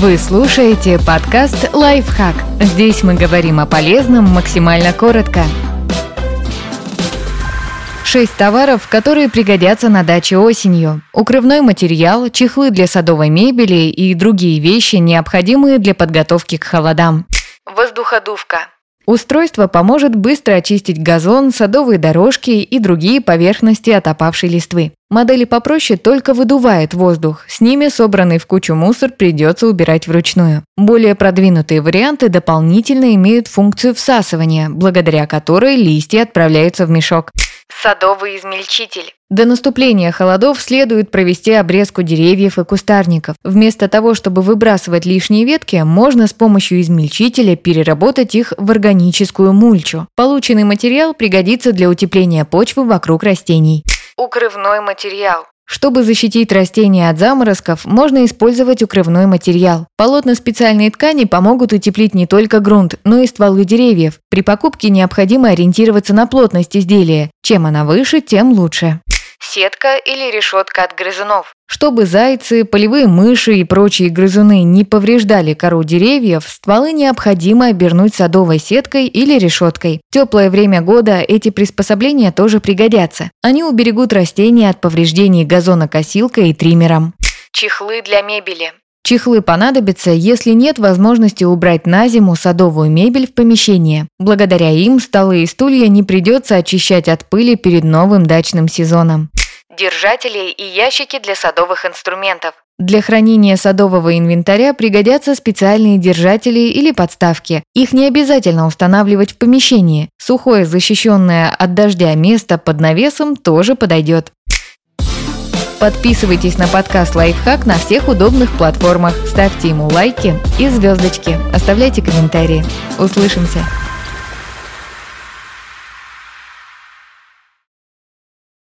Вы слушаете подкаст «Лайфхак». Здесь мы говорим о полезном максимально коротко. Шесть товаров, которые пригодятся на даче осенью. Укрывной материал, чехлы для садовой мебели и другие вещи, необходимые для подготовки к холодам. Воздуходувка. Устройство поможет быстро очистить газон, садовые дорожки и другие поверхности от опавшей листвы. Модели попроще только выдувают воздух, с ними собранный в кучу мусор придется убирать вручную. Более продвинутые варианты дополнительно имеют функцию всасывания, благодаря которой листья отправляются в мешок. Садовый измельчитель. До наступления холодов следует провести обрезку деревьев и кустарников. Вместо того, чтобы выбрасывать лишние ветки, можно с помощью измельчителя переработать их в органическую мульчу. Полученный материал пригодится для утепления почвы вокруг растений. Укрывной материал. Чтобы защитить растения от заморозков, можно использовать укрывной материал. Полотна специальной ткани помогут утеплить не только грунт, но и стволы деревьев. При покупке необходимо ориентироваться на плотность изделия. Чем она выше, тем лучше сетка или решетка от грызунов. Чтобы зайцы, полевые мыши и прочие грызуны не повреждали кору деревьев, стволы необходимо обернуть садовой сеткой или решеткой. В теплое время года эти приспособления тоже пригодятся. Они уберегут растения от повреждений газонокосилкой и триммером. Чехлы для мебели. Чехлы понадобятся, если нет возможности убрать на зиму садовую мебель в помещение. Благодаря им столы и стулья не придется очищать от пыли перед новым дачным сезоном. Держатели и ящики для садовых инструментов. Для хранения садового инвентаря пригодятся специальные держатели или подставки. Их не обязательно устанавливать в помещении. Сухое, защищенное от дождя место под навесом тоже подойдет. Подписывайтесь на подкаст «Лайфхак» на всех удобных платформах, ставьте ему лайки и звездочки, оставляйте комментарии. Услышимся!